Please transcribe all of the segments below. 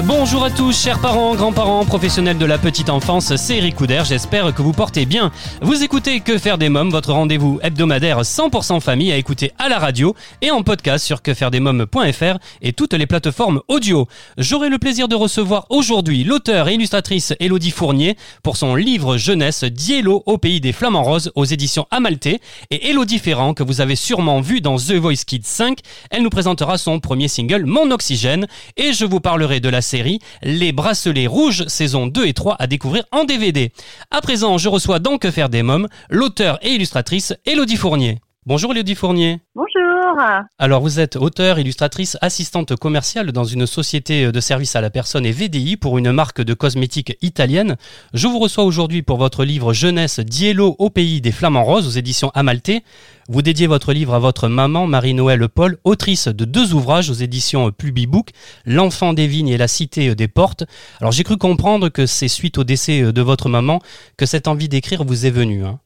Bonjour à tous, chers parents, grands-parents, professionnels de la petite enfance, c'est Eric Couder, j'espère que vous portez bien. Vous écoutez Que faire des mômes, votre rendez-vous hebdomadaire 100% famille à écouter à la radio et en podcast sur quefairedesmômes.fr et toutes les plateformes audio. J'aurai le plaisir de recevoir aujourd'hui l'auteur et illustratrice Elodie Fournier pour son livre jeunesse Diello au pays des flamants roses aux éditions Amalté et Elodie Ferrand que vous avez sûrement vu dans The Voice Kids 5. Elle nous présentera son premier single Mon Oxygène et je vous parlerai de la série Les Bracelets Rouges saison 2 et 3 à découvrir en DVD. À présent, je reçois dans Que faire des mômes l'auteur et illustratrice Elodie Fournier. Bonjour Elodie Fournier. Bonjour. Alors vous êtes auteur, illustratrice, assistante commerciale dans une société de service à la personne et VDI pour une marque de cosmétiques italienne. Je vous reçois aujourd'hui pour votre livre jeunesse Diello au pays des flamants roses aux éditions Amalté. Vous dédiez votre livre à votre maman Marie-Noël Paul, autrice de deux ouvrages aux éditions Plubibook, L'enfant des vignes et la cité des portes. Alors j'ai cru comprendre que c'est suite au décès de votre maman que cette envie d'écrire vous est venue. hein.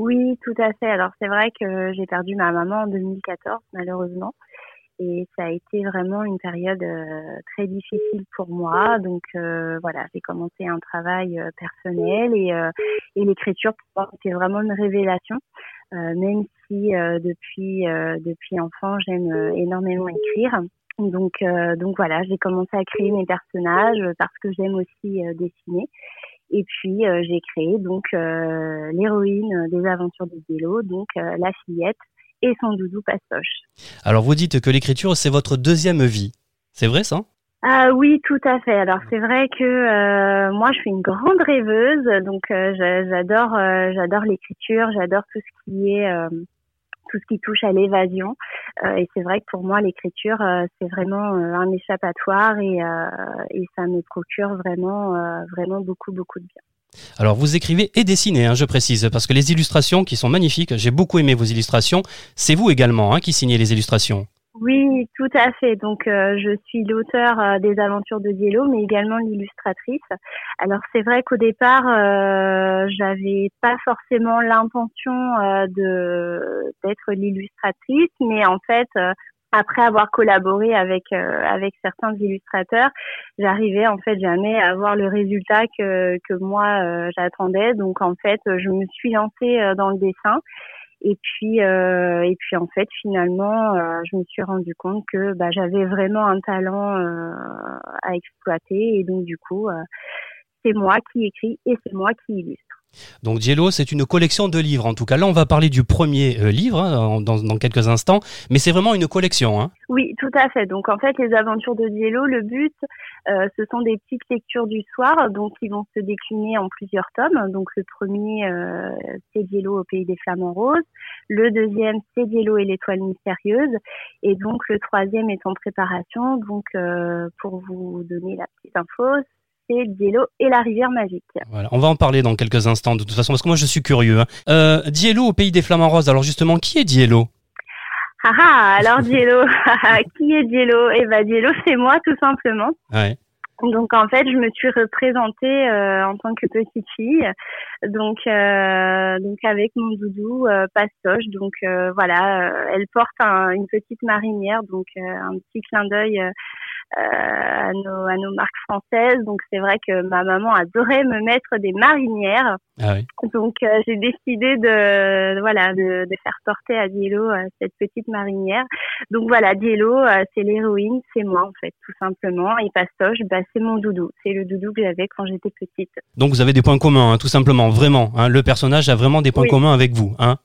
Oui, tout à fait. Alors c'est vrai que j'ai perdu ma maman en 2014, malheureusement. Et ça a été vraiment une période euh, très difficile pour moi. Donc euh, voilà, j'ai commencé un travail euh, personnel et, et l'écriture pour moi c'était vraiment une révélation. Même si depuis depuis enfant j'aime énormément écrire. Donc donc voilà, j'ai commencé à créer mes personnages parce que j'aime aussi dessiner. Et puis euh, j'ai créé donc euh, l'héroïne des aventures de Diello, donc euh, la fillette et son doudou pastoche. Alors vous dites que l'écriture c'est votre deuxième vie. C'est vrai ça? Ah oui, tout à fait. Alors c'est vrai que moi je suis une grande rêveuse, donc j'a- j'adore j'adore l'écriture, j'adore tout ce qui est tout ce qui touche à l'évasion. Euh, et c'est vrai que pour moi l'écriture euh, c'est vraiment euh, un échappatoire et, et ça me procure vraiment vraiment beaucoup beaucoup de bien. Alors vous écrivez et dessinez, hein, je précise, parce que les illustrations qui sont magnifiques, j'ai beaucoup aimé vos illustrations, c'est vous également hein, qui signez les illustrations. Oui, tout à fait. Donc, euh, je suis l'auteur euh, des aventures de Diello, mais également l'illustratrice. Alors, c'est vrai qu'au départ, euh, j'avais pas forcément l'intention euh, de d'être l'illustratrice, mais en fait, euh, après avoir collaboré avec avec certains illustrateurs, j'arrivais en fait jamais à avoir le résultat que que moi j'attendais. Donc, en fait, je me suis lancée dans le dessin. Et puis, euh, et puis en fait, finalement, euh, je me suis rendu compte que bah, j'avais vraiment un talent euh, à exploiter. Et donc, du coup, c'est moi qui écris et c'est moi qui illustre. Donc Diello, c'est une collection de livres. En tout cas, là, on va parler du premier euh, livre hein, dans, quelques instants, mais c'est vraiment une collection. Hein. Oui, tout à fait. Donc, en fait, les aventures de Diello, le but, euh, ce sont des petites lectures du soir, donc qui vont se décliner en plusieurs tomes. Donc, le premier, euh, c'est Diello au pays des flamants roses. Le deuxième, c'est Diello et l'étoile mystérieuse. Et donc, le troisième est en préparation. Donc, pour vous donner la petite info, c'est Diello et la rivière magique. Voilà. On va en parler dans quelques instants, de toute façon, parce que moi, je suis curieux. Hein. Euh, Diello au pays des flamants roses. Alors justement, qui est Diello? Ah ah, alors Diello, qui est Diello? Eh ben, Diello, c'est moi, tout simplement. ouais. Donc en fait, je me suis représentée euh, en tant que petite fille, donc euh, donc avec mon doudou euh, Pastoche. Donc voilà, elle porte un- une petite marinière, donc un petit clin d'œil à nos à nos marques françaises. Donc c'est vrai que ma maman adorait me mettre des marinières. Ah oui. Donc euh, j'ai décidé de voilà de, de faire porter à Diello euh, cette petite marinière. Donc voilà, Diello euh, c'est l'héroïne, c'est moi en fait tout simplement et Pastoche bah c'est mon doudou, c'est le doudou que j'avais quand j'étais petite. Donc vous avez des points communs, hein, tout simplement, vraiment. hein. Le personnage a vraiment des points Oui. communs avec vous. Hein.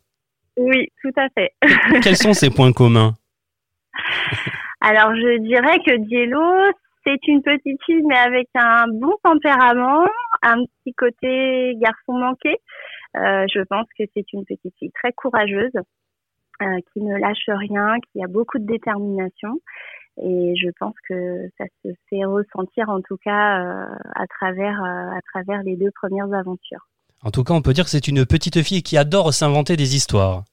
Oui, tout à fait. Quels sont ces points communs? Alors je dirais que Diello c'est une petite fille mais avec un bon tempérament, un petit côté garçon manqué. Euh, je pense que c'est une petite fille très courageuse, euh, qui ne lâche rien, qui a beaucoup de détermination. Et je pense que ça se fait ressentir en tout cas euh, à travers à travers les deux premières aventures. En tout cas, on peut dire que c'est une petite fille qui adore s'inventer des histoires.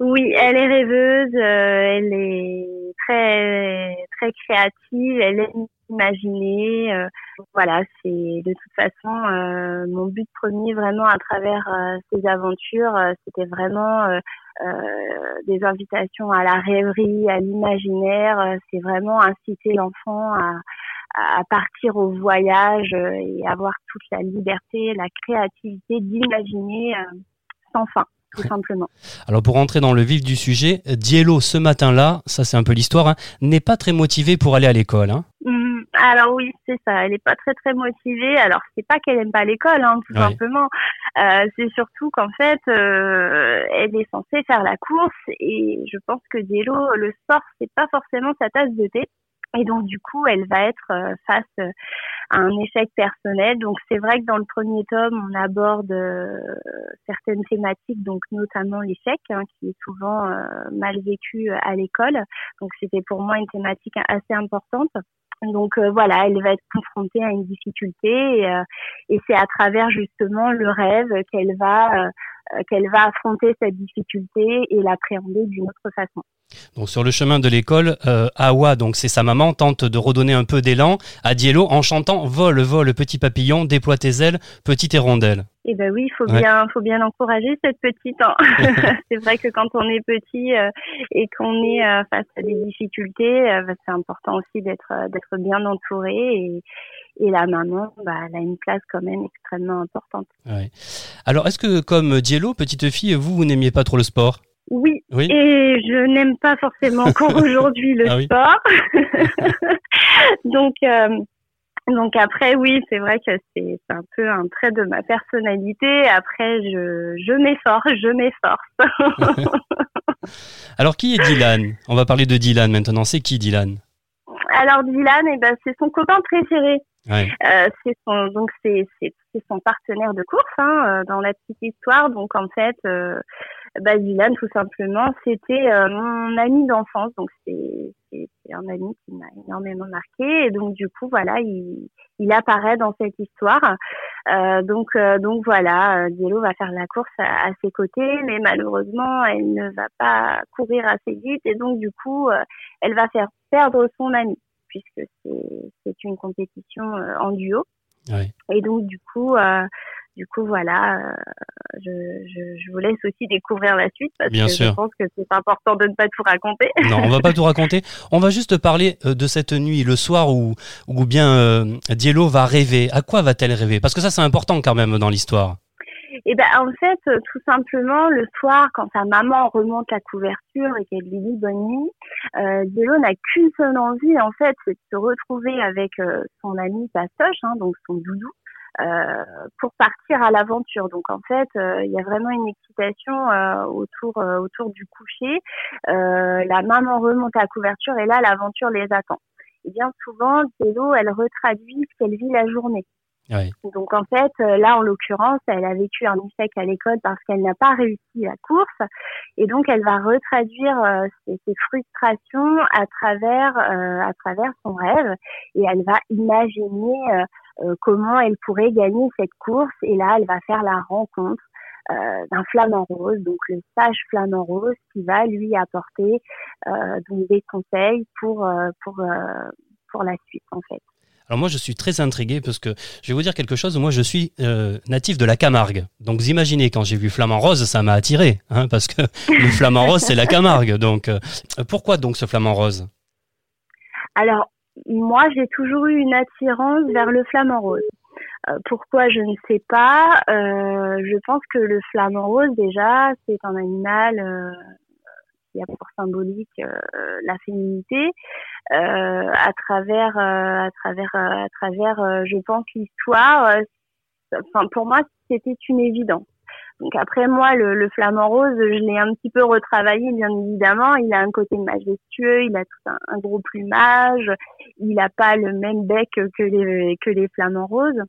Oui, elle est rêveuse, euh, elle est très très créative, elle aime imaginer. euh, voilà, c'est de toute façon euh, mon but premier vraiment à travers ces aventures, c'était vraiment des invitations à la rêverie, à l'imaginaire. C'est vraiment inciter l'enfant à à partir au voyage et avoir toute la liberté, la créativité d'imaginer sans fin, tout simplement. Alors pour rentrer dans le vif du sujet, Diello ce matin-là, ça c'est un peu l'histoire, hein, n'est pas très motivée pour aller à l'école. Hein. Hum, alors oui, c'est ça. Elle est pas très très motivée. Alors c'est pas qu'elle aime pas l'école, hein, tout Ouais. simplement. Euh, c'est surtout qu'en fait, euh, elle est censée faire la course et je pense que Diello, le sport, c'est pas forcément sa tasse de thé. Et donc du coup, elle va être euh, face euh, à un échec personnel. Donc c'est vrai que dans le premier tome, on aborde euh, certaines thématiques, donc notamment l'échec, hein, qui est souvent euh, mal vécu à l'école. Donc c'était pour moi une thématique assez importante. Donc euh, voilà, elle va être confrontée à une difficulté et, euh, et c'est à travers justement le rêve qu'elle va qu'elle va affronter cette difficulté et l'appréhender d'une autre façon. Donc sur le chemin de l'école, euh, Awa, donc c'est sa maman, tente de redonner un peu d'élan à Diello en chantant Vole, vole, petit papillon, déploie tes ailes, petite hirondelle. Et ben oui, il faut Ouais. bien, faut bien encourager cette petite. hein. c'est vrai que quand on est petit euh, et qu'on est euh, face à des difficultés, euh, bah, c'est important aussi d'être euh, d'être bien entouré et, et la maman, bah, elle a une place quand même extrêmement importante. Ouais. Alors est-ce que comme Diello, petite fille, vous, vous n'aimiez pas trop le sport? Oui, Oui. et je n'aime pas forcément encore aujourd'hui le Ah sport. donc, euh, donc après, oui, c'est vrai que c'est c'est un peu un trait de ma personnalité. Après, je, je m'efforce, je m'efforce. Alors qui est Dylan? On va parler de Dylan maintenant. C'est qui Dylan? Alors Dylan, eh ben, c'est son copain préféré. Euh, c'est son donc c'est son partenaire de course hein, euh, dans la petite histoire. Donc en fait, euh, bah, Dylan tout simplement, c'était euh, mon ami d'enfance. Donc c'est un ami qui m'a énormément marqué. Et donc du coup voilà, il il apparaît dans cette histoire. Euh, donc euh, donc voilà, Diello va faire la course à, à ses côtés, mais malheureusement elle ne va pas courir assez vite et donc du coup elle va faire perdre son ami puisque c'est une compétition euh, en duo. Ouais. Et donc du coup, euh, du coup voilà, euh, je, je, je vous laisse aussi découvrir la suite parce Bien que sûr. je pense que c'est important de ne pas tout raconter. Non, on va pas tout raconter. On va juste parler de cette nuit, le soir où, où bien euh, Diello va rêver. À quoi va-t-elle rêver? Parce que ça, c'est important quand même dans l'histoire. Et ben en fait, euh, tout simplement le soir, quand sa maman remonte la couverture et qu'elle lui dit bonne nuit, euh, n'a qu'une seule envie en fait, c'est de se retrouver avec euh, son ami Pastoche, hein, donc son doudou. euh, pour partir à l'aventure. Donc en fait, euh, il y a vraiment une excitation autour autour du coucher. La maman remonte la couverture et là l'aventure les attend. Et bien souvent, Diello, elle retraduit ce qu'elle vit la journée. Donc en fait, euh, là en l'occurrence, elle a vécu un échec à l'école parce qu'elle n'a pas réussi la course, et donc elle va retraduire euh, ses, frustrations à travers euh, à travers son rêve, et elle va imaginer euh, euh, comment elle pourrait gagner cette course, et là elle va faire la rencontre euh, d'un flamant rose, donc le sage flamant rose qui va lui apporter donc des conseils pour pour pour la suite en fait. Alors moi, je suis très intrigué parce que je vais vous dire quelque chose. Moi, je suis euh, natif de la Camargue. Donc, vous imaginez, quand j'ai vu Flamand Rose, ça m'a attiré. Hein, parce que le Flamand Rose, c'est la Camargue. Donc, euh, pourquoi donc ce Flamand Rose? Alors, moi, j'ai toujours eu une attirance vers le flamant rose. Euh, pourquoi, je ne sais pas. Euh, je pense que le flamant rose, déjà, c'est un animal qui a pour symbolique euh, la féminité. Euh, à travers, euh, à travers, à travers, je pense l'histoire. Enfin, pour moi, c'était une évidence. Donc après moi, le, le flamant rose, je l'ai un petit peu retravaillé, bien évidemment. Il a un côté majestueux, il a tout un, gros plumage, il n'a pas le même bec que les que les flamants roses.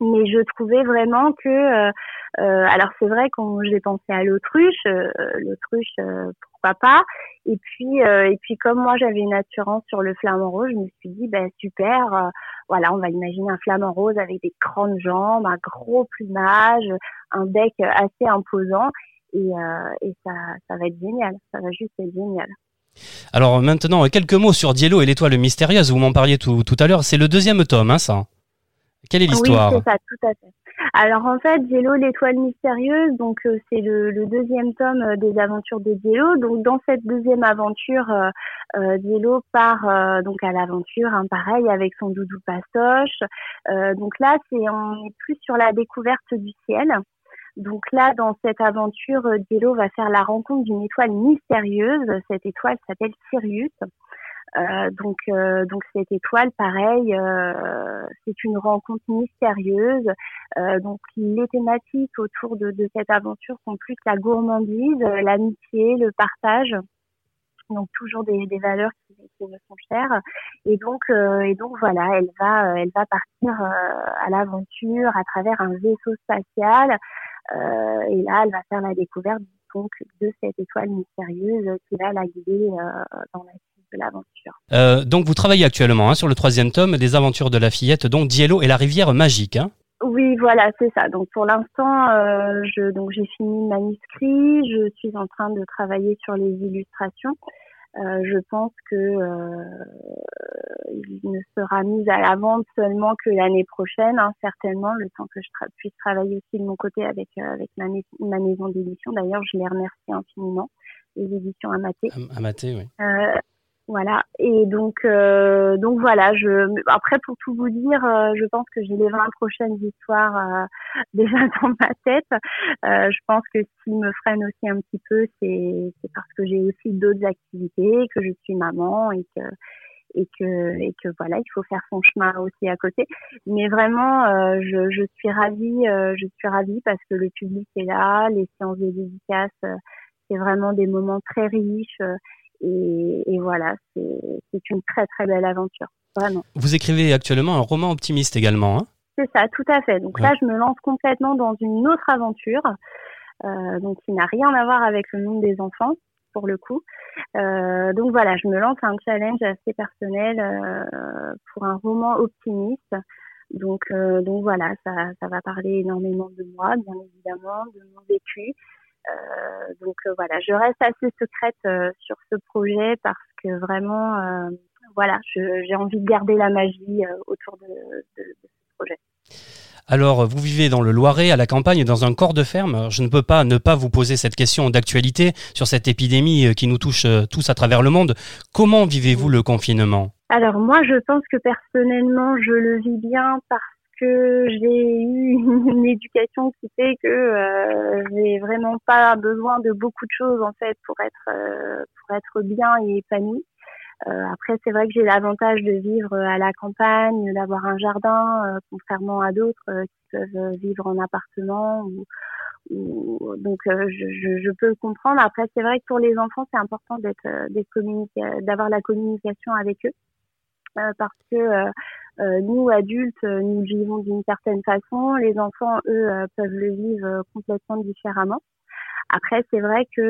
Mais je trouvais vraiment que, alors c'est vrai qu'on j'ai pensé à l'autruche. euh, l'autruche, pourquoi pas. Et puis, euh, et puis comme moi j'avais une assurance sur le flamant rose, je me suis dit, ben super, euh, voilà, on va imaginer un flamant rose avec des grandes jambes, un gros plumage, un bec assez imposant, et, euh, et ça, ça va être génial, ça va juste être génial. Alors maintenant, quelques mots sur Diello et l'étoile mystérieuse. Vous m'en parliez tout, tout à l'heure. C'est le deuxième tome, hein, ça. Quelle est l'histoire? Oui, c'est ça, tout à fait. Alors en fait, Diello, l'étoile mystérieuse, donc euh, c'est le, deuxième tome euh, des aventures de Diello. Donc dans cette deuxième aventure, euh, euh part donc à l'aventure, hein, pareil avec son doudou pastoche. donc là, c'est on est plus sur la découverte du ciel. Donc là, dans cette aventure, Diello va faire la rencontre d'une étoile mystérieuse. Cette étoile s'appelle Sirius. Euh, donc, euh, donc cette étoile, pareil, euh, c'est une rencontre mystérieuse. Euh, donc les thématiques autour de, de, cette aventure sont plus la gourmandise, l'amitié, le partage. Donc toujours des, des valeurs qui, qui, me sont chères. Et donc, et donc voilà, elle va, elle va partir à l'aventure à travers un vaisseau spatial. et là, elle va faire la découverte donc de cette étoile mystérieuse qui va la guider dans la de l'aventure. Euh, donc vous travaillez actuellement hein, sur le troisième tome des aventures de la fillette, donc Diello et la rivière magique. Hein oui, voilà, c'est ça. Donc pour l'instant, euh, je donc j'ai fini le manuscrit, je suis en train de travailler sur les illustrations. Euh, je pense que euh, il ne sera mis à la vente seulement que l'année prochaine, hein, certainement, le temps que je puisse travailler aussi de mon côté avec euh, avec ma, ma maison d'édition. D'ailleurs, je les remercie infiniment, les éditions Amaté. Amaté, oui. Voilà. Et donc, euh, donc voilà. Je, après, pour tout vous dire, euh, je pense que j'ai les 20 prochaines histoires euh, déjà dans ma tête. Je pense que ce me freine aussi un petit peu, c'est, c'est parce que j'ai aussi d'autres activités, que je suis maman et que et que et que voilà, il faut faire son chemin aussi à côté. Mais vraiment, je, je suis ravie, je suis ravie parce que le public est là, les séances de dédicaces, c'est vraiment des moments très riches et, et voilà, c'est une très très belle aventure, vraiment. Vous écrivez actuellement un roman optimiste également, hein? C'est ça, tout à fait. Donc là, je me lance complètement dans une autre aventure, euh, donc qui n'a rien à voir avec le monde des enfants pour le coup. Euh, donc voilà, je me lance un challenge assez personnel euh, pour un roman optimiste. Donc, euh, donc voilà, ça, ça va parler énormément de moi, bien évidemment, de mon vécu, donc euh, voilà, je reste assez secrète euh, sur ce projet parce que vraiment, voilà, j'ai envie de garder la magie autour de, de, de ce projet. Alors, vous vivez dans le Loiret, à la campagne, dans un corps de ferme. Je ne peux pas ne pas vous poser cette question d'actualité sur cette épidémie qui nous touche tous à travers le monde. Comment vivez-vous le confinement? Alors moi, je pense que personnellement, je le vis bien parce que j'ai eu une éducation qui fait que euh, j'ai vraiment pas besoin de beaucoup de choses en fait pour être euh, pour être bien et épanoui. Euh, après, c'est vrai que j'ai l'avantage de vivre à la campagne, d'avoir un jardin, euh, contrairement à d'autres euh, qui peuvent vivre en appartement. Donc, je, peux comprendre. Après, c'est vrai que pour les enfants, c'est important d'être, d'avoir la communication avec eux, parce que euh, nous adultes, euh, nous vivons d'une certaine façon. Les enfants, eux, euh, peuvent le vivre complètement différemment. Après, c'est vrai que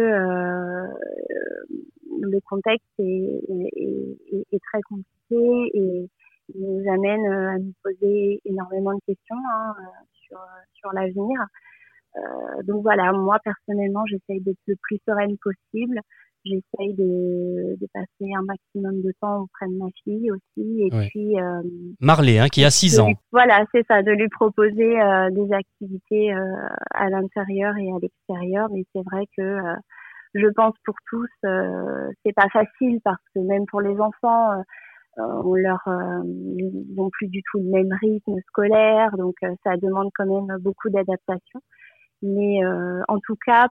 le contexte est, est, est, très compliqué et nous amène à nous poser énormément de questions hein, sur, sur l'avenir. Euh, donc voilà, moi personnellement, j'essaye d'être le plus sereine possible j'essaye de, de, passer un maximum de temps auprès de ma fille aussi. Et puis. Euh, Marley, hein, qui a 6 ans. voilà, c'est ça, de lui proposer euh, des activités euh, à l'intérieur et à l'extérieur. Mais c'est vrai que je pense pour tous, c'est pas facile parce que même pour les enfants, on leur, ils n'ont plus du tout le même rythme scolaire, donc ça demande quand même beaucoup d'adaptation. Mais en tout cas,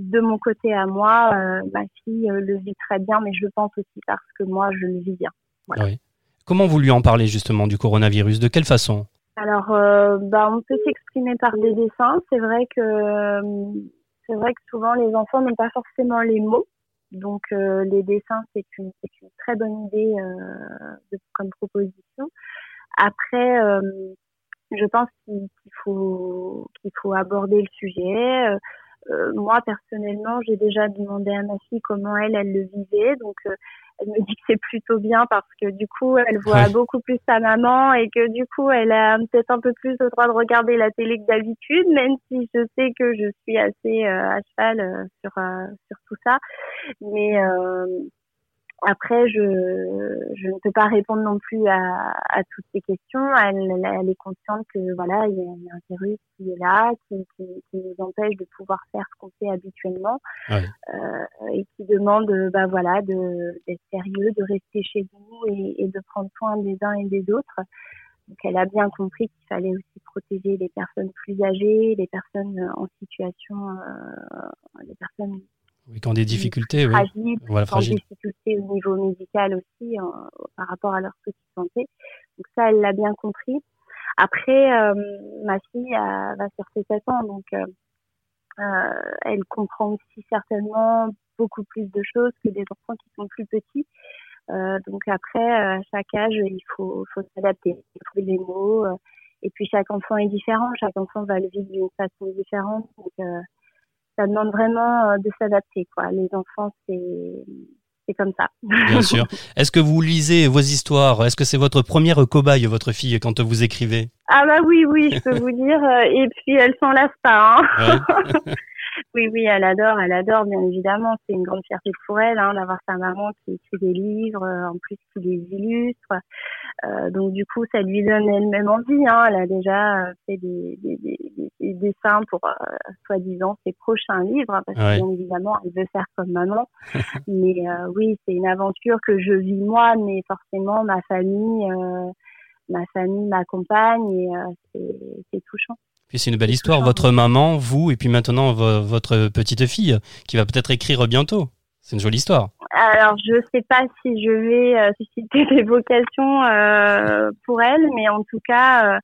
de mon côté à moi, euh, ma fille euh, le vit très bien, mais je pense aussi parce que moi, je le vis bien. Comment vous lui en parlez justement du coronavirus? De quelle façon? Alors, euh, bah, on peut s'exprimer par des dessins. C'est vrai que c'est vrai que souvent les enfants n'ont pas forcément les mots. Donc les dessins, c'est une, une, très bonne idée de, comme proposition. Après, je pense qu'il faut qu'il faut aborder le sujet euh, moi personnellement, j'ai déjà demandé à ma fille comment elle, elle le vivait, donc euh, elle me dit que c'est plutôt bien parce que du coup, elle voit beaucoup plus sa maman et que du coup, elle a peut-être un peu plus le droit de regarder la télé que d'habitude, même si je sais que je suis assez euh, à cheval sur sur tout ça, mais après, je, je ne peux pas répondre non plus à, à toutes ces questions. Elle, elle, est consciente que voilà, il y, a, un virus qui est là, qui, qui, qui, nous empêche de pouvoir faire ce qu'on fait habituellement, euh, et qui demande, bah voilà, d'être sérieux, de rester chez nous et, et, de prendre soin des uns et des autres. Donc, elle a bien compris qu'il fallait aussi protéger les personnes plus âgées, les personnes en situation, euh, les personnes oui, qui ont des difficultés, oui. Fragiles, voilà, qui ont des difficultés au niveau médical aussi par rapport à leur petite santé. Donc ça, elle l'a bien compris. Après, euh, ma fille va sur ses 7 ans, donc euh, euh, elle comprend aussi certainement beaucoup plus de choses que des enfants qui sont plus petits. Euh, donc après, à chaque âge, il faut, faut s'adapter, trouver les mots. et puis chaque enfant est différent, chaque enfant va le vivre d'une façon différente. Donc ça demande vraiment euh, de s'adapter. Quoi. Les enfants, c'est c'est comme ça. Bien sûr. Est-ce que vous lisez vos histoires? Est-ce que c'est votre première cobaye, votre fille, quand vous écrivez? Ah bah oui, oui, je peux vous dire. Euh, et puis elle s'en lasse pas. Hein. Oui, oui, elle adore, elle adore, bien évidemment. C'est une grande fierté pour elle hein, d'avoir sa maman qui écrit des livres, euh, en plus qui les illustre. Euh, donc du coup, ça lui donne elle-même envie. Hein. Elle a déjà euh, fait des, des, des, des dessins pour euh, soi-disant ses prochains livres, hein, parce que bien évidemment, elle veut faire comme maman. mais oui, c'est une aventure que je vis moi, mais forcément ma famille, ma famille m'accompagne et c'est touchant. Puis c'est une belle histoire, votre maman, vous, et puis maintenant votre petite fille, qui va peut-être écrire bientôt. C'est une jolie histoire. Alors, je ne sais pas si je vais euh, susciter des vocations euh, pour elle, mais en tout cas,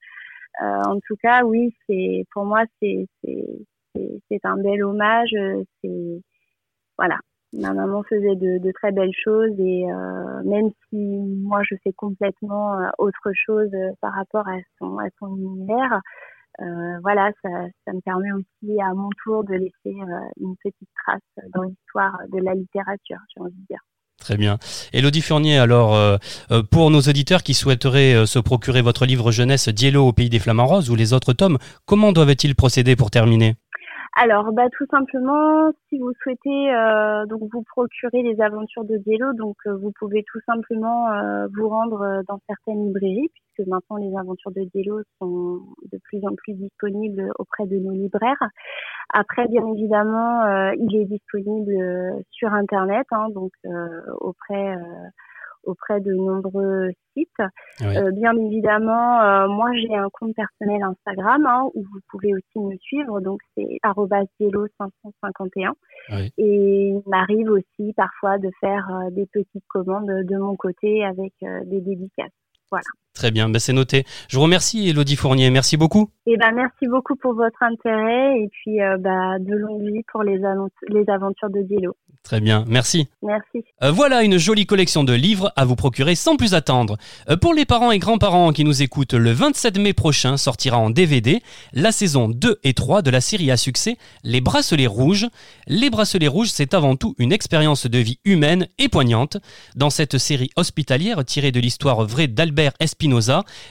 euh, en tout cas, oui, c'est pour moi, c'est c'est un bel hommage. C'est voilà, ma maman faisait de, de, très belles choses et même si moi je fais complètement autre chose par rapport à son à son univers, euh, voilà, ça, me permet aussi à mon tour de laisser euh, une petite trace dans l'histoire de la littérature, j'ai envie de dire. Très bien. Elodie Fournier, alors, euh, pour nos auditeurs qui souhaiteraient se procurer votre livre jeunesse Diello au pays des flamants roses ou les autres tomes, comment doivent-ils procéder pour terminer? Alors, bah, tout simplement, si vous souhaitez euh, donc vous procurer les aventures de Diello, donc euh, vous pouvez tout simplement euh, vous rendre dans certaines librairies, puisque maintenant les aventures de Diello sont de plus en plus disponibles auprès de nos libraires. Après, bien évidemment, il est disponible sur Internet, hein, donc auprès auprès de nombreux sites. Euh, bien évidemment, euh, moi j'ai un compte personnel Instagram hein, où vous pouvez aussi me suivre, donc c'est @diello551. Et il m'arrive aussi parfois de faire euh, des petites commandes de mon côté avec des dédicaces. Voilà. Très bien, ben c'est noté. Je vous remercie Elodie Fournier, merci beaucoup. Eh ben merci beaucoup pour votre intérêt et puis bah, de longue vie pour les, les aventures de Diello. Très bien, merci. Merci. Euh, voilà une jolie collection de livres à vous procurer sans plus attendre. Euh, pour les parents et grands-parents qui nous écoutent, le 27 mai prochain sortira en DVD la saison 2 et 3 de la série à succès Les Bracelets Rouges. Les Bracelets Rouges, c'est avant tout une expérience de vie humaine et poignante. Dans cette série hospitalière tirée de l'histoire vraie d'Albert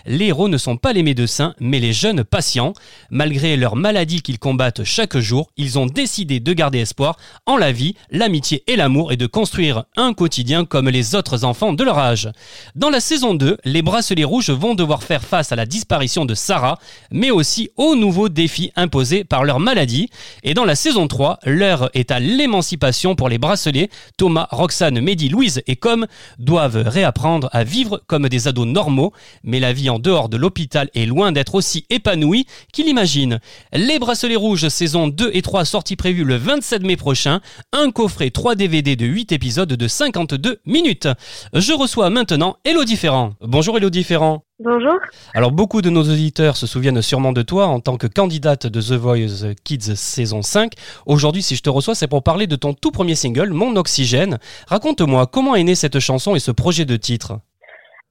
Les héros ne sont pas les médecins, mais les jeunes patients. Malgré leur maladie qu'ils combattent chaque jour, ils ont décidé de garder espoir en la vie, l'amitié et l'amour et de construire un quotidien comme les autres enfants de leur âge. Dans la saison 2, les bracelets rouges vont devoir faire face à la disparition de Sarah, mais aussi aux nouveaux défis imposés par leur maladie. Et dans la saison 3, l'heure est à l'émancipation pour les bracelets. Thomas, Roxane, Mehdi, Louise et Com doivent réapprendre à vivre comme des ados normaux, mais la vie en dehors de l'hôpital est loin d'être aussi épanouie qu'ils l'imaginent. Les bracelets rouges saison 2 et 3 sorties prévues le 27 mai prochain, un coffret 3 DVD de 8 épisodes de 52 minutes. Je reçois maintenant Elodie Ferrand. Bonjour Elodie Ferrand. Bonjour. Alors beaucoup de nos auditeurs se souviennent sûrement de toi en tant que candidate de The Voice Kids saison 5. Aujourd'hui si je te reçois c'est pour parler de ton tout premier single, Mon Oxygène. Raconte-moi comment est née cette chanson et ce projet de titre?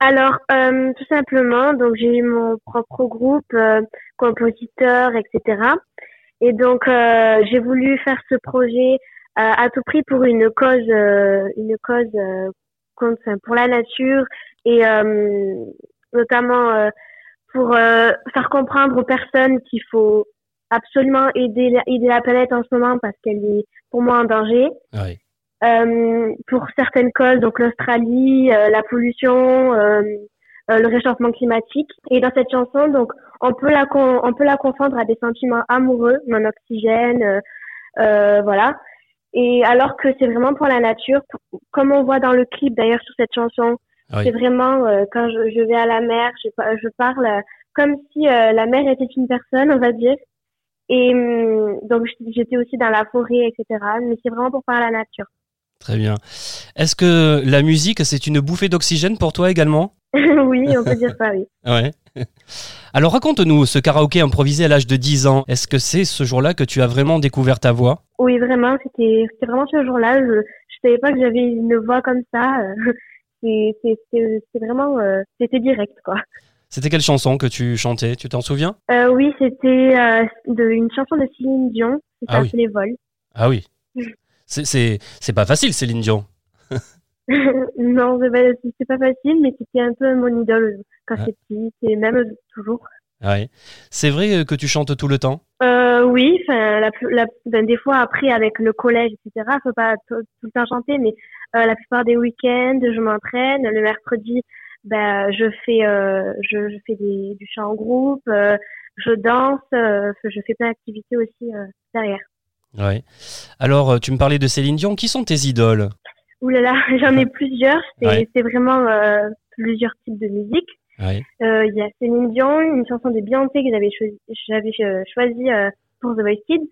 Alors, euh, tout simplement, donc j'ai eu mon propre groupe, euh, compositeur, etc. Et donc, euh, j'ai voulu faire ce projet euh, à tout prix pour une cause, euh, une cause euh, contre, enfin, pour la nature et euh, notamment euh, pour euh, faire comprendre aux personnes qu'il faut absolument aider la, aider la planète en ce moment parce qu'elle est pour moi en danger. Oui. Euh, pour certaines causes, donc l'Australie, euh, la pollution, euh, euh, le réchauffement climatique. Et dans cette chanson, donc on peut la con- on peut la confondre à des sentiments amoureux, non oxygène, euh, euh, voilà. Et alors que c'est vraiment pour la nature, pour- comme on voit dans le clip d'ailleurs sur cette chanson, Oui. c'est vraiment euh, quand je, je vais à la mer, je, pa- je parle euh, comme si euh, la mer était une personne, on va dire. Et hum, donc j'étais aussi dans la forêt, etc. Mais c'est vraiment pour parler à la nature. Très bien. Est-ce que la musique, c'est une bouffée d'oxygène pour toi également oui, on peut dire ça, oui. Ouais. Alors raconte-nous ce karaoké improvisé à l'âge de 10 ans. Est-ce que c'est ce jour-là que tu as vraiment découvert ta voix? Oui, vraiment, c'était vraiment ce jour-là. Je je savais pas que j'avais une voix comme ça. C'était vraiment euh, c'était direct, quoi. C'était quelle chanson que tu chantais? Tu t'en souviens? Euh, oui, c'était euh, une chanson de Céline Dion. C'était Ah oui. les vols. Ah oui. C'est- pas facile, Céline Dion. non, c'est pas, facile, mais c'était un peu mon idole quand j'étais petite et même toujours. Ouais. C'est vrai euh, que tu chantes tout le temps? Euh, oui, la, la, ben, des fois après avec le collège, etc. Faut pas tout, le temps chanter, mais euh, la plupart des week-ends, je m'entraîne. Le mercredi, ben, je fais, euh, je, je fais des, du chant en groupe, je danse, je fais plein d'activités aussi derrière. Ouais. Alors, euh, tu me parlais de Céline Dion. Qui sont tes idoles? Ouh là là, j'en ai plusieurs. C'est Ouais. vraiment euh, plusieurs types de musique. Ouais. Euh, Il y a Céline Dion, une chanson de Beyoncé que j'avais choisi, j'avais choisi euh, pour The Voice Kids.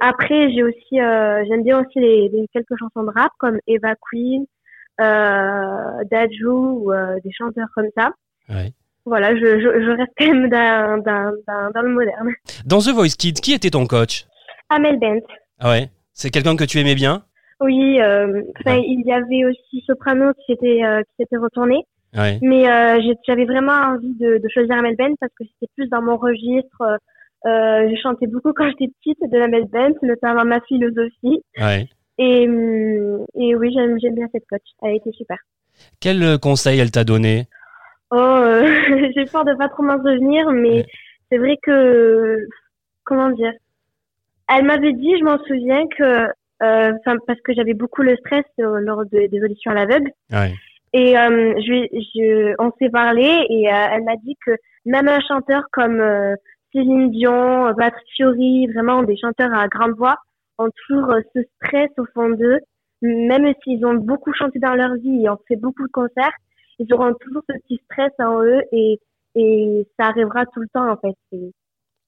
Après, j'ai aussi, j'aime bien aussi les, les quelques chansons de rap comme Eva Queen, Daju ou des chanteurs comme ça. Ouais. Voilà, je, je, je reste quand même dans, dans, dans, dans le moderne. Dans The Voice Kids, qui était ton coach? Amel Bent. Ah ouais. C'est quelqu'un que tu aimais bien? Oui, euh, il y avait aussi Soprano qui s'était euh, qui s'était retourné. Ouais. Mais euh, j'avais vraiment envie de, de choisir Amel Bent parce que c'était plus dans mon registre. Euh, j'ai chanté beaucoup quand j'étais petite de Amel Bent, notamment ma philosophie. Ouais. Et, hum, et oui, j'aime j'aime bien cette coach. Elle a été super. Quel conseil elle t'a donné? Oh, euh, j'ai peur de pas trop m'en souvenir, mais Ouais. c'est vrai que comment dire? Elle m'avait dit, je m'en souviens que euh, parce que j'avais beaucoup le stress euh, lors de- des auditions à l'aveugle. Ouais. Et euh, je, je, on s'est parlé et euh, elle m'a dit que même un chanteur comme euh, Céline Dion, Patrick Fiori, vraiment des chanteurs à grande voix, ont toujours ce stress au fond d'eux, même s'ils ont beaucoup chanté dans leur vie et ont fait beaucoup de concerts, ils auront toujours ce petit stress en eux et, et ça arrivera tout le temps en fait. Et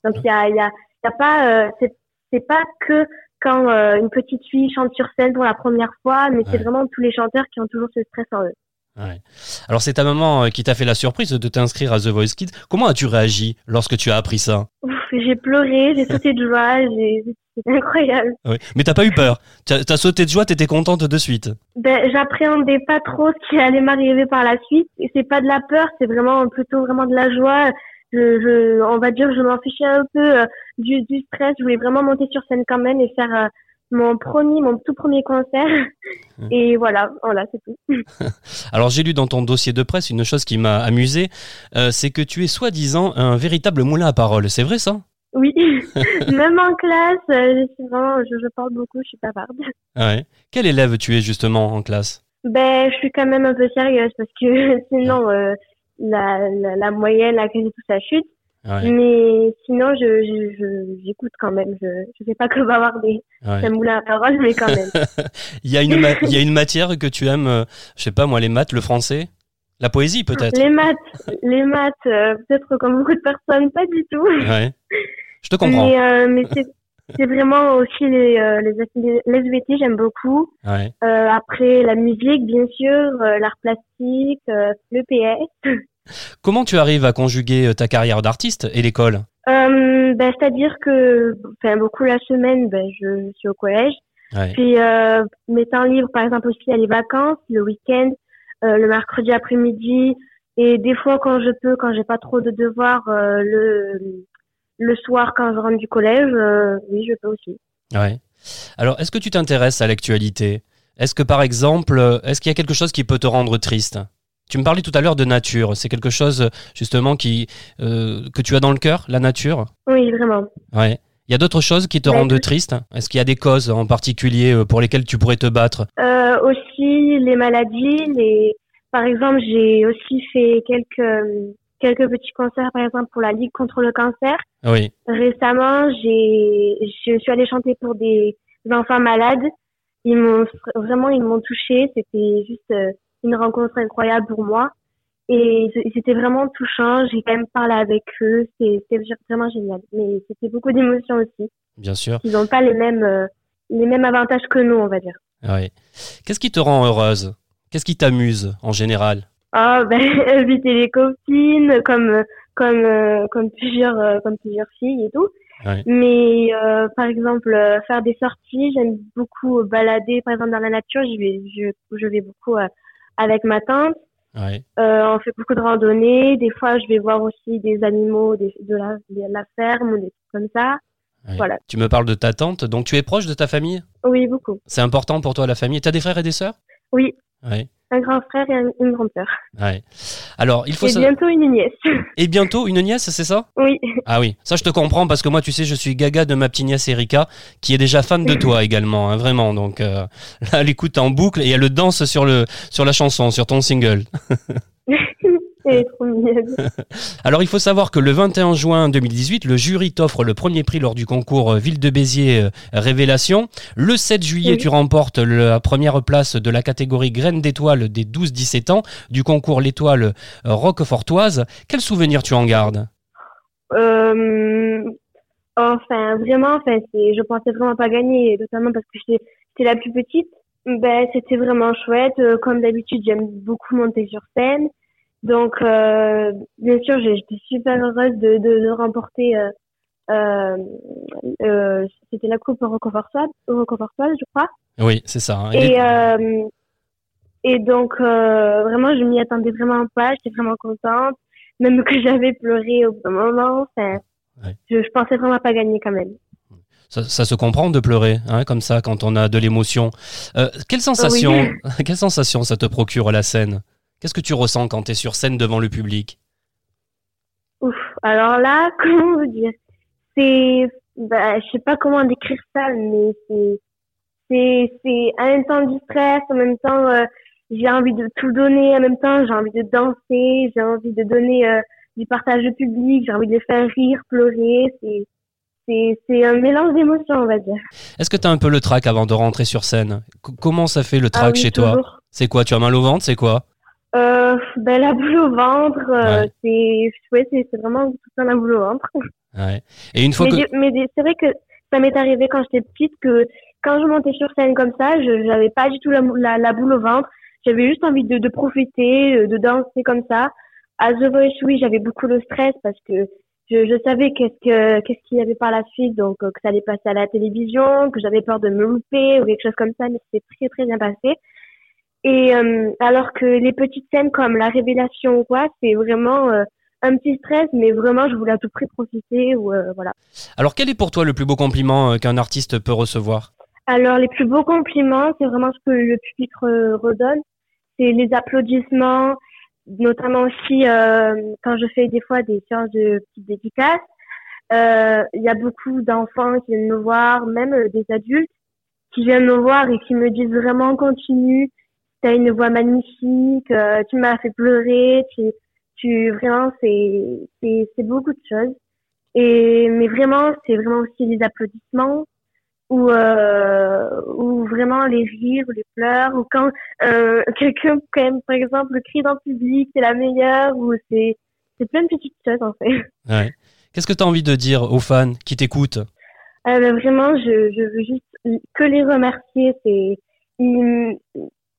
donc il y a, y a, y a pas, euh, c'est, c'est pas que quand euh, une petite fille chante sur scène pour la première fois, mais c'est vraiment tous les chanteurs qui ont toujours ce stress en eux. Ouais. Alors c'est ta maman euh, qui t'a fait la surprise de t'inscrire à The Voice Kids. Comment as-tu réagi lorsque tu as appris ça? J'ai pleuré, j'ai sauté de joie, c'est incroyable. Mais t'as pas eu peur? T'as as sauté de joie, t'étais contente de suite? Ben, j'appréhendais pas trop ce qui allait m'arriver par la suite. Et c'est pas de la peur, c'est vraiment plutôt vraiment de la joie. Je, je, on va dire, je m'en fichais un peu euh, du, du stress. Je voulais vraiment monter sur scène quand même et faire euh, mon premier, mon tout premier concert. Mmh. Et voilà, voilà, c'est tout. Alors j'ai lu dans ton dossier de presse une chose qui m'a amusé, euh, c'est que tu es soi-disant un véritable moulin à parole. C'est vrai ça? Oui, même en classe, euh, je, parle beaucoup, je suis bavarde. Ouais. Quel élève tu es justement en classe? Ben, je suis quand même un peu sérieuse parce que sinon, la, la, la moyenne, la quasi tout ça chute. Ouais. Mais sinon, je, j'écoute quand même. Je, je sais pas que bavarder. ouais. Ça moulin à parole, mais quand même. Il y a une il y a une matière que tu aimes, euh, je sais pas moi, les maths, le français, la poésie peut-être? les maths, les maths, euh, peut-être comme beaucoup de personnes, pas du tout. Ouais. Je te comprends. Mais, euh, mais c'est, vraiment aussi les, euh, les, les, j'aime beaucoup. Ouais. Euh, après, la musique, bien sûr, euh, l'art plastique, euh, le PS. Comment tu arrives à conjuguer euh, ta carrière d'artiste et l'école? Ben, c'est-à-dire que, enfin, beaucoup la semaine, ben, je, je suis au collège. Ouais. Puis mes temps libres, par exemple aussi à les vacances, le week-end, le mercredi après-midi, et des fois quand je peux, quand j'ai pas trop de devoirs, le le soir quand je rentre du collège, euh, oui, je peux aussi. Ouais. Alors, est-ce que tu t'intéresses à l'actualité? Est-ce que, par exemple, euh, est-ce qu'il y a quelque chose qui peut te rendre triste? Tu me parlais tout à l'heure de nature. C'est quelque chose, justement, qui, euh, que tu as dans le cœur, la nature? Oui, vraiment. Ouais. Il y a d'autres choses qui te Bah, rendent triste? Est-ce qu'il y a des causes en particulier pour lesquelles tu pourrais te battre? Euh, aussi les maladies, les par exemple, j'ai aussi fait quelques quelques petits concerts par exemple pour la Ligue contre le cancer. Oui. Récemment, j'ai je suis allée chanter pour des enfants malades. Ils m'ont vraiment ils m'ont touchée, c'était juste euh, une rencontre incroyable pour moi et c'était vraiment touchant, j'ai quand même parlé avec eux, c'était vraiment génial. Mais c'était beaucoup d'émotions aussi. Bien sûr. Ils n'ont pas les mêmes euh, les mêmes avantages que nous, on va dire. Oui. Qu'est-ce qui te rend heureuse? Qu'est-ce qui t'amuse en général? Ah ben inviter les copines comme comme euh, comme plusieurs euh, comme plusieurs filles et tout. Ouais. Mais euh, par exemple euh, faire des sorties, j'aime beaucoup balader par exemple dans la nature, je vais je, je vais beaucoup euh, avec ma tante. Ouais. On fait beaucoup de randonnées, des fois je vais voir aussi des animaux des, de la de la ferme ou des trucs comme ça. ouais. Voilà. Tu me parles de ta tante, donc tu es proche de ta famille? Oui, beaucoup. C'est important pour toi la famille T'as des frères et des sœurs? Oui, Ouais. Un grand frère et un- une grande sœur. Ouais. Alors, il faut Et bientôt une nièce. Et bientôt une nièce, c'est ça? Oui. Ah oui, ça je te comprends parce que moi, tu sais, je suis gaga de ma petite nièce Erika, qui est déjà fan de toi également, hein, vraiment. Donc euh, là, elle écoute en boucle et elle danse sur le sur la chanson, sur ton single. Est trop mignonne. Alors, il faut savoir que le 21 juin 2018, le jury t'offre le premier prix lors du concours euh, Ville de Béziers euh, Révélation. Le 7 juillet, Oui. tu remportes la première place de la catégorie Graines d'étoiles des 12-17 ans du concours L'étoile euh, Roquefortoise. Quel souvenir tu en gardes? Euh, enfin, vraiment, enfin, je pensais vraiment pas gagner, notamment parce que j'étais, la plus petite. Ben, c'était vraiment chouette. Comme d'habitude, j'aime beaucoup monter sur scène. Donc, euh, bien sûr, j'ai- j'étais super heureuse de, de, de remporter. Euh, euh, c'était la coupe Roquefortoise, je crois. Oui, c'est ça. hein. Et, et donc, vraiment, je m'y attendais vraiment pas. J'étais vraiment contente. Même que j'avais pleuré au bout d'un moment. Enfin, Ouais. je, je pensais vraiment pas gagner quand même. Ça, ça se comprend de pleurer, hein, comme ça, quand on a de l'émotion. Euh, quelle sensation, quelle sensation ça te procure la scène? Qu'est-ce que tu ressens quand tu es sur scène devant le public? Ouf. Alors là, comment vous dire? C'est, bah, je sais pas comment décrire ça, mais c'est, c'est, c'est en même temps du stress, en même temps, euh, j'ai envie de tout donner, en même temps, j'ai envie de danser, j'ai envie de donner euh, du partage au public, j'ai envie de les faire rire, pleurer. C'est, c'est, c'est un mélange d'émotions, on va dire. Est-ce que tu as un peu le trac avant de rentrer sur scène? C- Comment ça fait le trac Ah oui, chez toi? C'est quoi Tu as mal au ventre? C'est quoi? Euh, ben, la boule au ventre, euh, Ouais. c'est, ouais, c'est, c'est vraiment tout ça la boule au ventre. Ouais. Et une fois mais que... mais c'est vrai que ça m'est arrivé quand j'étais petite que quand je montais sur scène comme ça, je j'avais pas du tout la, la, la boule au ventre. J'avais juste envie de, de profiter, euh, de danser comme ça. À The Voice, oui, j'avais beaucoup le stress parce que je, je savais qu'est-ce que qu'est-ce qu'il y avait par la suite, donc euh, que ça allait passer à la télévision, que j'avais peur de me louper ou quelque chose comme ça, mais c'est très très bien passé. Et euh, alors que les petites scènes comme la révélation ou quoi, c'est vraiment euh, un petit stress, mais vraiment je voulais à tout prix profiter ou euh, voilà. Alors, quel est pour toi le plus beau compliment euh, qu'un artiste peut recevoir? Alors, les plus beaux compliments, c'est vraiment ce que le public re- redonne. C'est les applaudissements, notamment aussi euh, quand je fais des fois des séances de petites dédicaces. Euh, Il y a beaucoup d'enfants qui viennent me voir, même des adultes, qui viennent me voir et qui me disent vraiment continue, tu as une voix magnifique, euh, tu m'as fait pleurer, tu, tu vraiment, c'est c'est c'est beaucoup de choses. Et mais vraiment, c'est vraiment aussi les applaudissements ou euh, ou vraiment les rires, les pleurs, ou quand euh, quelqu'un quand même par exemple crie dans le public, c'est la meilleure, ou c'est c'est plein de petites choses en fait. Ouais. Qu'est-ce que tu as envie de dire aux fans qui t'écoutent? Euh, ben, vraiment, je, je veux juste que les remercier. C'est ils,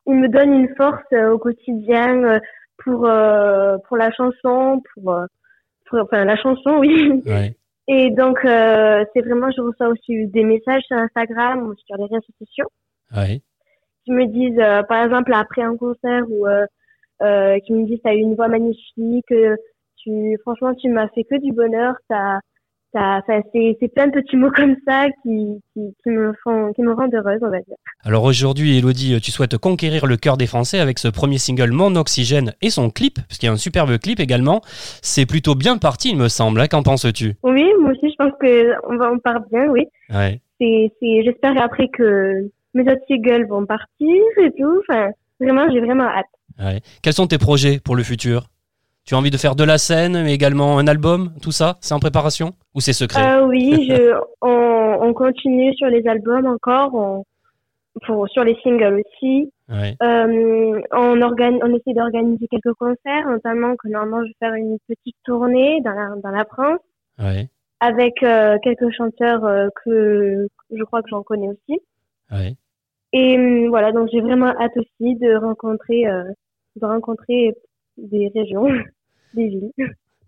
ils me donnent une force euh, au quotidien euh, pour euh, pour la chanson, pour, pour enfin la chanson, oui. Ouais. Et donc euh, c'est vraiment, je reçois aussi des messages sur Instagram ou sur les réseaux sociaux. Ouais. qui me disent, euh, par exemple, après un concert ou euh, euh, qui me disent, t'as eu une voix magnifique, euh, tu, franchement, tu m'as fait que du bonheur, t'as, ça, ça c'est, plein de petits mots comme ça qui, qui, qui me font, qui me rendent heureuse, on va dire. Alors aujourd'hui, Elodie, tu souhaites conquérir le cœur des Français avec ce premier single Mon Oxygène et son clip, parce qu'il y a un superbe clip également. C'est plutôt bien parti, il me semble. hein. Qu'en penses-tu? Oui, moi aussi, je pense que on va, on part bien, oui. Ouais. J'espère après que mes autres singles vont partir et tout. Enfin, vraiment, j'ai vraiment hâte. ouais. Quels sont tes projets pour le futur? Tu as envie de faire de la scène, mais également un album Tout ça C'est en préparation Ou c'est secret? Euh, oui, je, on, on continue sur les albums encore, on, pour, sur les singles aussi. Ouais. Euh, on, organise, on essaie d'organiser quelques concerts, notamment que normalement je vais faire une petite tournée dans la, dans la France Ouais. avec euh, quelques chanteurs euh, que je crois que j'en connais aussi. Ouais. Et hum, voilà, donc j'ai vraiment hâte aussi de rencontrer, euh, de rencontrer des régions, des.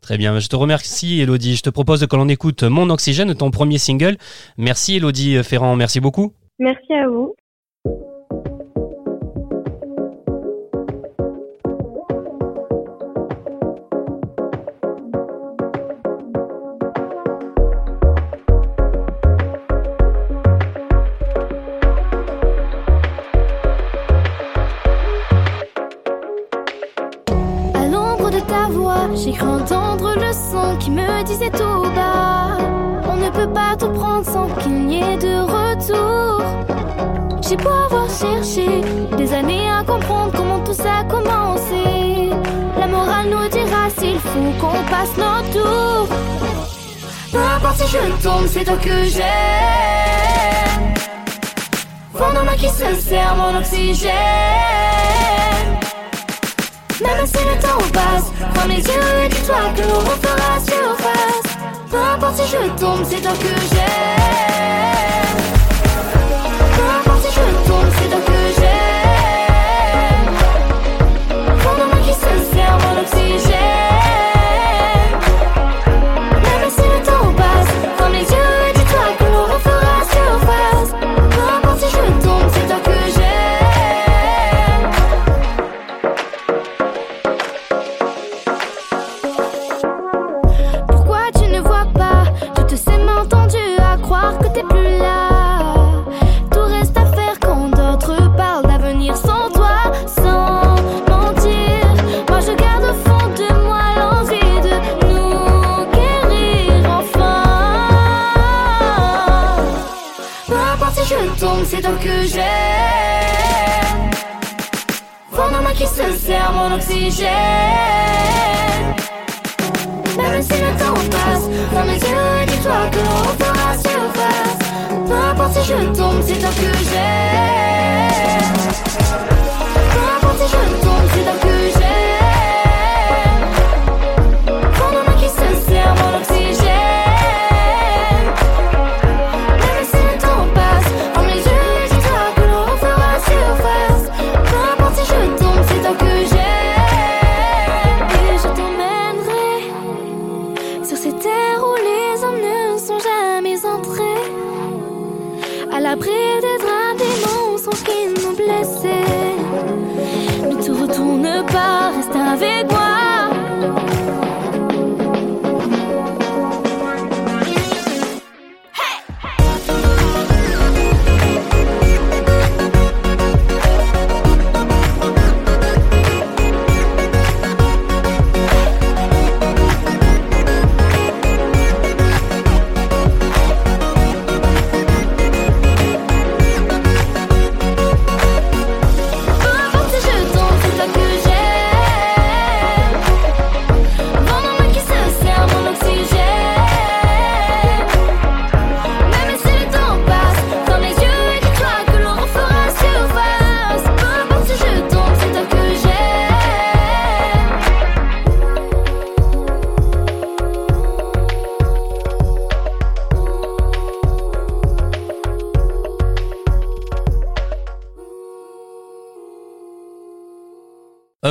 Très bien, je te remercie Elodie. Je te propose que l'on écoute Mon Oxygène, ton premier single. Merci Elodie Ferrand, merci beaucoup. Merci à vous. J'ai beau avoir cherché des années à comprendre comment tout ça a commencé. La morale nous dira s'il faut qu'on passe notre tour. Peu importe si je tombe, c'est toi que j'aime. Main qui se sert mon oxygène. Même si le temps passe, ferme les yeux et dis-toi que l'on refera surface. Peu importe si je tombe, c'est toi que j'aime.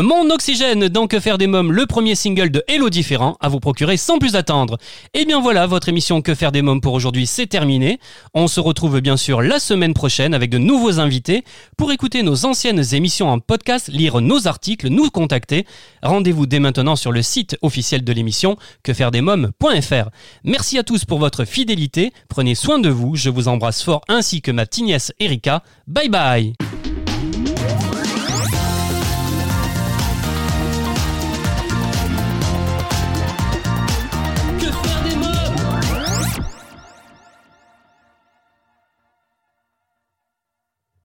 Mon oxygène dans Que faire des mômes, le premier single de Hello Différent à vous procurer sans plus attendre. Et bien voilà, votre émission Que faire des mômes pour aujourd'hui c'est terminé. On se retrouve bien sûr la semaine prochaine avec de nouveaux invités pour écouter nos anciennes émissions en podcast, lire nos articles, nous contacter. Rendez-vous dès maintenant sur le site officiel de l'émission quefairedesmômes.fr. Merci à tous pour votre fidélité. Prenez soin de vous. Je vous embrasse fort ainsi que ma tignesse Erika. Bye bye.